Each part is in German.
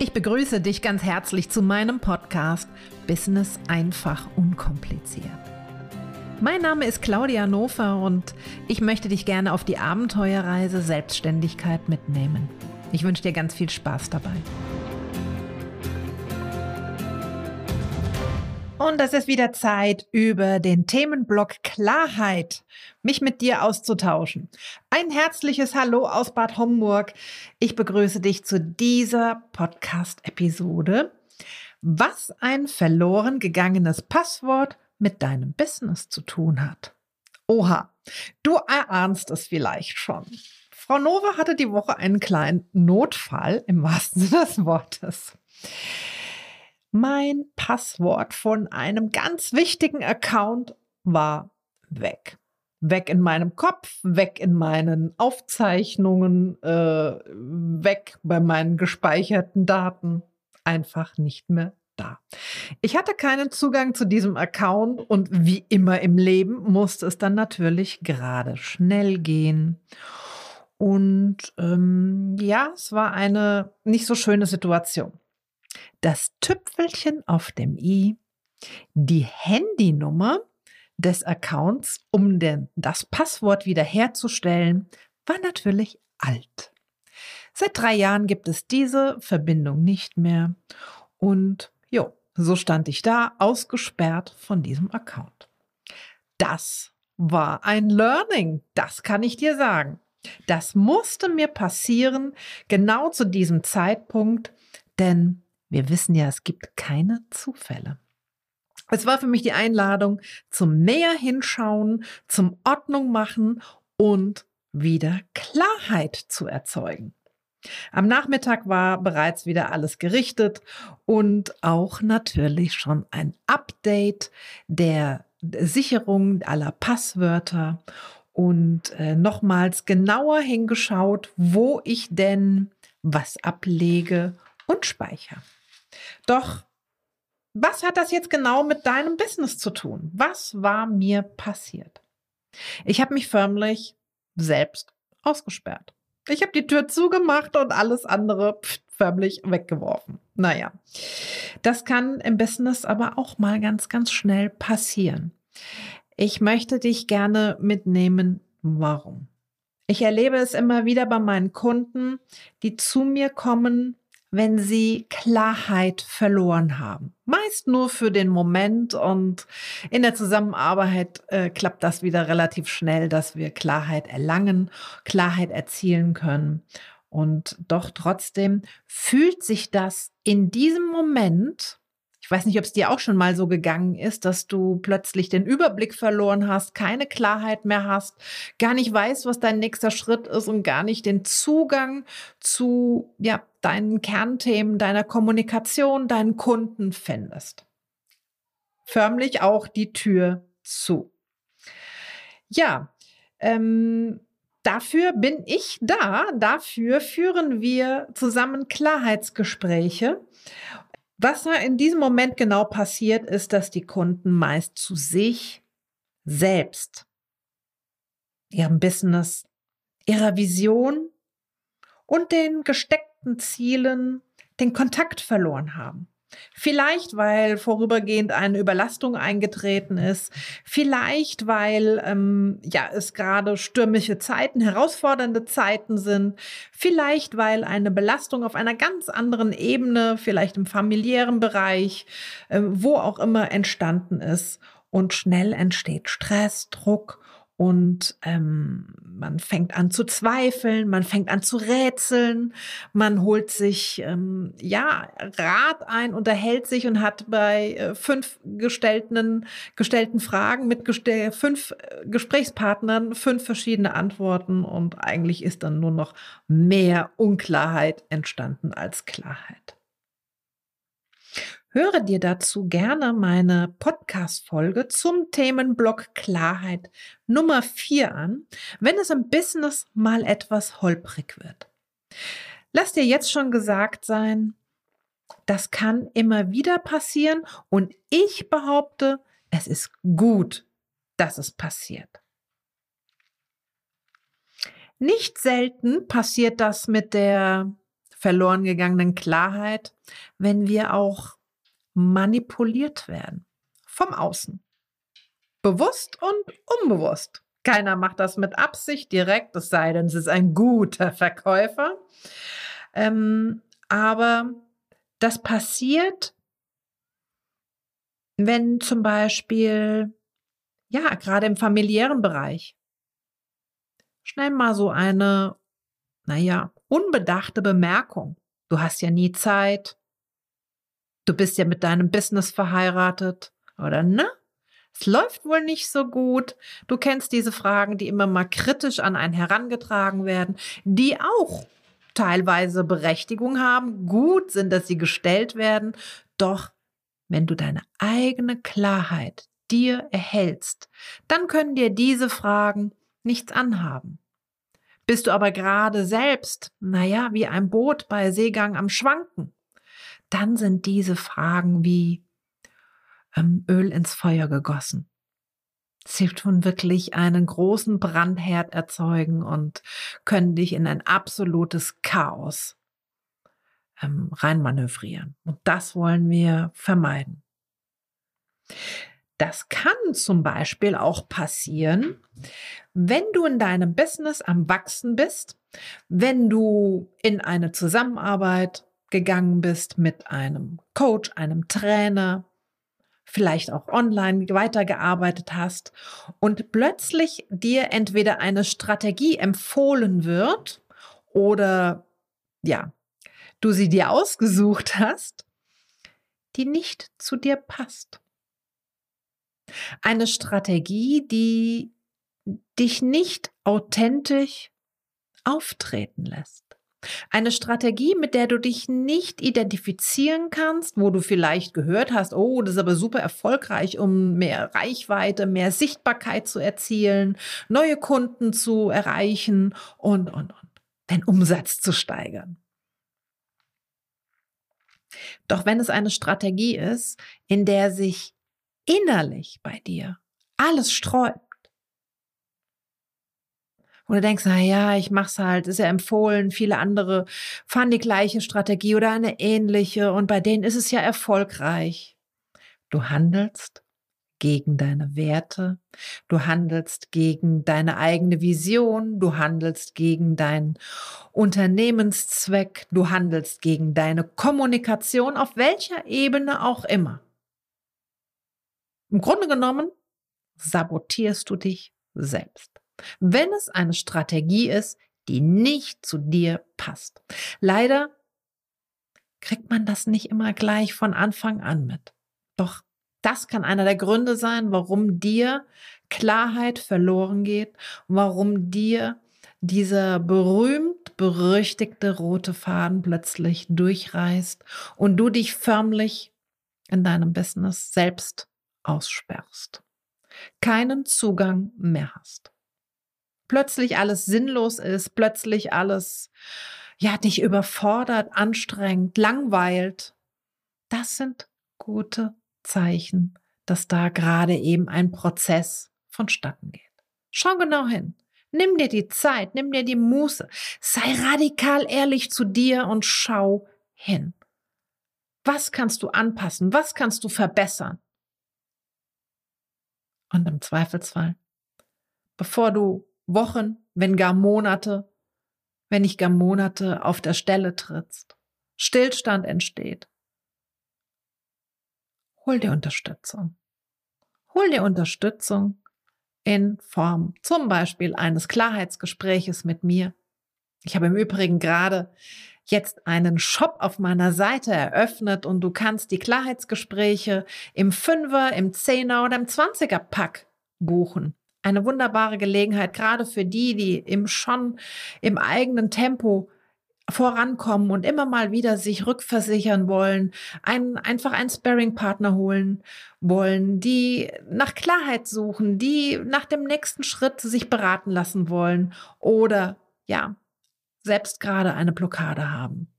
Ich begrüße dich ganz herzlich zu meinem Podcast Business einfach unkompliziert. Mein Name ist Claudia Nofer und ich möchte dich gerne auf die Abenteuerreise Selbstständigkeit mitnehmen. Ich wünsche dir ganz viel Spaß dabei. Und es ist wieder Zeit, über den Themenblock Klarheit mich mit dir auszutauschen. Ein herzliches Hallo aus Bad Homburg. Ich begrüße dich zu dieser Podcast-Episode. Was ein verloren gegangenes Passwort mit deinem Business zu tun hat. Oha, du erahnst es vielleicht schon. Frau Nova hatte die Woche einen kleinen Notfall im wahrsten Sinne des Wortes. Mein Passwort von einem ganz wichtigen Account war weg. Weg in meinem Kopf, weg in meinen Aufzeichnungen, äh, weg bei meinen gespeicherten Daten. Einfach nicht mehr da. Ich hatte keinen Zugang zu diesem Account und wie immer im Leben musste es dann natürlich gerade schnell gehen. Und ähm, ja, es war eine nicht so schöne Situation. Das Tüpfelchen auf dem i, die Handynummer des Accounts, um den, das Passwort wiederherzustellen, war natürlich alt. Seit drei Jahren gibt es diese Verbindung nicht mehr und jo, so stand ich da, ausgesperrt von diesem Account. Das war ein Learning, das kann ich dir sagen. Das musste mir passieren, genau zu diesem Zeitpunkt, denn wir wissen ja, es gibt keine Zufälle. Es war für mich die Einladung zum näher hinschauen, zum Ordnung machen und wieder Klarheit zu erzeugen. Am Nachmittag war bereits wieder alles gerichtet und auch natürlich schon ein Update der Sicherung aller Passwörter und äh, nochmals genauer hingeschaut, wo ich denn was ablege und speichere. Doch was hat das jetzt genau mit deinem Business zu tun? Was war mir passiert? Ich habe mich förmlich selbst ausgesperrt. Ich habe die Tür zugemacht und alles andere förmlich weggeworfen. Naja, das kann im Business aber auch mal ganz, ganz schnell passieren. Ich möchte dich gerne mitnehmen, warum. Ich erlebe es immer wieder bei meinen Kunden, die zu mir kommen wenn sie Klarheit verloren haben. Meist nur für den Moment und in der Zusammenarbeit äh, klappt das wieder relativ schnell, dass wir Klarheit erlangen, Klarheit erzielen können. Und doch trotzdem fühlt sich das in diesem Moment ich weiß nicht, ob es dir auch schon mal so gegangen ist, dass du plötzlich den Überblick verloren hast, keine Klarheit mehr hast, gar nicht weißt, was dein nächster Schritt ist und gar nicht den Zugang zu ja, deinen Kernthemen, deiner Kommunikation, deinen Kunden findest. Förmlich auch die Tür zu. Ja, ähm, dafür bin ich da. Dafür führen wir zusammen Klarheitsgespräche. Was in diesem Moment genau passiert, ist, dass die Kunden meist zu sich selbst, ihrem Business, ihrer Vision und den gesteckten Zielen den Kontakt verloren haben. Vielleicht, weil vorübergehend eine Überlastung eingetreten ist. Vielleicht, weil ähm, ja es gerade stürmische Zeiten, herausfordernde Zeiten sind. Vielleicht, weil eine Belastung auf einer ganz anderen Ebene, vielleicht im familiären Bereich, äh, wo auch immer entstanden ist. Und schnell entsteht Stress, Druck und ähm, man fängt an zu zweifeln, man fängt an zu rätseln, man holt sich ähm, ja Rat ein, unterhält sich und hat bei äh, fünf gestellten gestellten Fragen mit gestell fünf äh, Gesprächspartnern fünf verschiedene Antworten und eigentlich ist dann nur noch mehr Unklarheit entstanden als Klarheit. Höre dir dazu gerne meine Podcast-Folge zum Themenblock Klarheit Nummer 4 an, wenn es im Business mal etwas holprig wird. Lass dir jetzt schon gesagt sein, das kann immer wieder passieren und ich behaupte, es ist gut, dass es passiert. Nicht selten passiert das mit der verloren gegangenen Klarheit, wenn wir auch manipuliert werden vom Außen. Bewusst und unbewusst. Keiner macht das mit Absicht direkt, es sei denn, es ist ein guter Verkäufer. Ähm, aber das passiert, wenn zum Beispiel, ja, gerade im familiären Bereich, schnell mal so eine, naja, unbedachte Bemerkung. Du hast ja nie Zeit. Du bist ja mit deinem Business verheiratet, oder ne? Es läuft wohl nicht so gut. Du kennst diese Fragen, die immer mal kritisch an einen herangetragen werden, die auch teilweise Berechtigung haben, gut sind, dass sie gestellt werden. Doch wenn du deine eigene Klarheit dir erhältst, dann können dir diese Fragen nichts anhaben. Bist du aber gerade selbst, naja, wie ein Boot bei Seegang am Schwanken, dann sind diese Fragen wie ähm, Öl ins Feuer gegossen. Sie tun wirklich einen großen Brandherd erzeugen und können dich in ein absolutes Chaos ähm, reinmanövrieren. Und das wollen wir vermeiden. Das kann zum Beispiel auch passieren, wenn du in deinem Business am Wachsen bist, wenn du in eine Zusammenarbeit gegangen bist mit einem Coach, einem Trainer, vielleicht auch online weitergearbeitet hast und plötzlich dir entweder eine Strategie empfohlen wird oder ja, du sie dir ausgesucht hast, die nicht zu dir passt. Eine Strategie, die dich nicht authentisch auftreten lässt. Eine Strategie, mit der du dich nicht identifizieren kannst, wo du vielleicht gehört hast, oh, das ist aber super erfolgreich, um mehr Reichweite, mehr Sichtbarkeit zu erzielen, neue Kunden zu erreichen und, und, und, den Umsatz zu steigern. Doch wenn es eine Strategie ist, in der sich innerlich bei dir alles sträubt, und du denkst, na ja, ich mach's halt, ist ja empfohlen, viele andere fahren die gleiche Strategie oder eine ähnliche und bei denen ist es ja erfolgreich. Du handelst gegen deine Werte, du handelst gegen deine eigene Vision, du handelst gegen deinen Unternehmenszweck, du handelst gegen deine Kommunikation auf welcher Ebene auch immer. Im Grunde genommen sabotierst du dich selbst. Wenn es eine Strategie ist, die nicht zu dir passt. Leider kriegt man das nicht immer gleich von Anfang an mit. Doch das kann einer der Gründe sein, warum dir Klarheit verloren geht, warum dir dieser berühmt berüchtigte rote Faden plötzlich durchreißt und du dich förmlich in deinem Business selbst aussperrst, keinen Zugang mehr hast. Plötzlich alles sinnlos ist, plötzlich alles ja dich überfordert, anstrengt, langweilt. Das sind gute Zeichen, dass da gerade eben ein Prozess vonstatten geht. Schau genau hin. Nimm dir die Zeit, nimm dir die Muße. Sei radikal ehrlich zu dir und schau hin. Was kannst du anpassen? Was kannst du verbessern? Und im Zweifelsfall, bevor du Wochen, wenn gar Monate, wenn nicht gar Monate auf der Stelle trittst, Stillstand entsteht, hol dir Unterstützung. Hol dir Unterstützung in Form zum Beispiel eines Klarheitsgespräches mit mir. Ich habe im Übrigen gerade jetzt einen Shop auf meiner Seite eröffnet und du kannst die Klarheitsgespräche im Fünfer, im Zehner oder im Zwanziger Pack buchen. Eine wunderbare Gelegenheit, gerade für die, die im schon im eigenen Tempo vorankommen und immer mal wieder sich rückversichern wollen, einen, einfach einen Sparring-Partner holen wollen, die nach Klarheit suchen, die nach dem nächsten Schritt sich beraten lassen wollen oder ja, selbst gerade eine Blockade haben.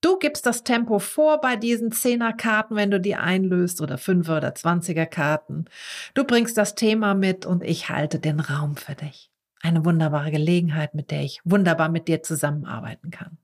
Du gibst das Tempo vor bei diesen Zehner-Karten, wenn du die einlöst oder Fünfer- oder Zwanziger-Karten. Du bringst das Thema mit und ich halte den Raum für dich. Eine wunderbare Gelegenheit, mit der ich wunderbar mit dir zusammenarbeiten kann.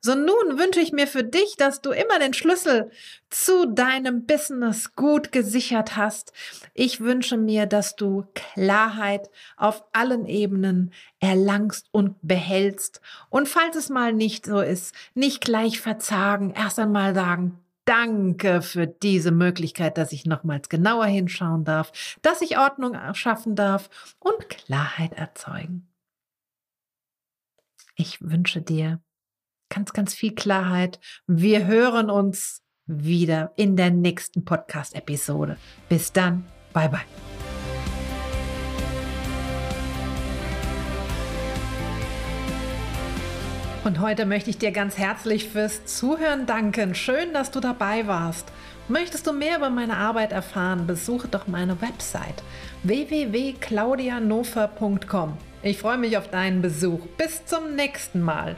So nun wünsche ich mir für dich, dass du immer den Schlüssel zu deinem Business gut gesichert hast. Ich wünsche mir, dass du Klarheit auf allen Ebenen erlangst und behältst. Und falls es mal nicht so ist, nicht gleich verzagen, erst einmal sagen, Danke für diese Möglichkeit, dass ich nochmals genauer hinschauen darf, dass ich Ordnung schaffen darf und Klarheit erzeugen. Ich wünsche dir ganz, ganz viel Klarheit. Wir hören uns wieder in der nächsten Podcast-Episode. Bis dann. Bye, bye. Und heute möchte ich dir ganz herzlich fürs Zuhören danken. Schön, dass du dabei warst. Möchtest du mehr über meine Arbeit erfahren, besuche doch meine Website www.claudianofer.com. Ich freue mich auf deinen Besuch. Bis zum nächsten Mal.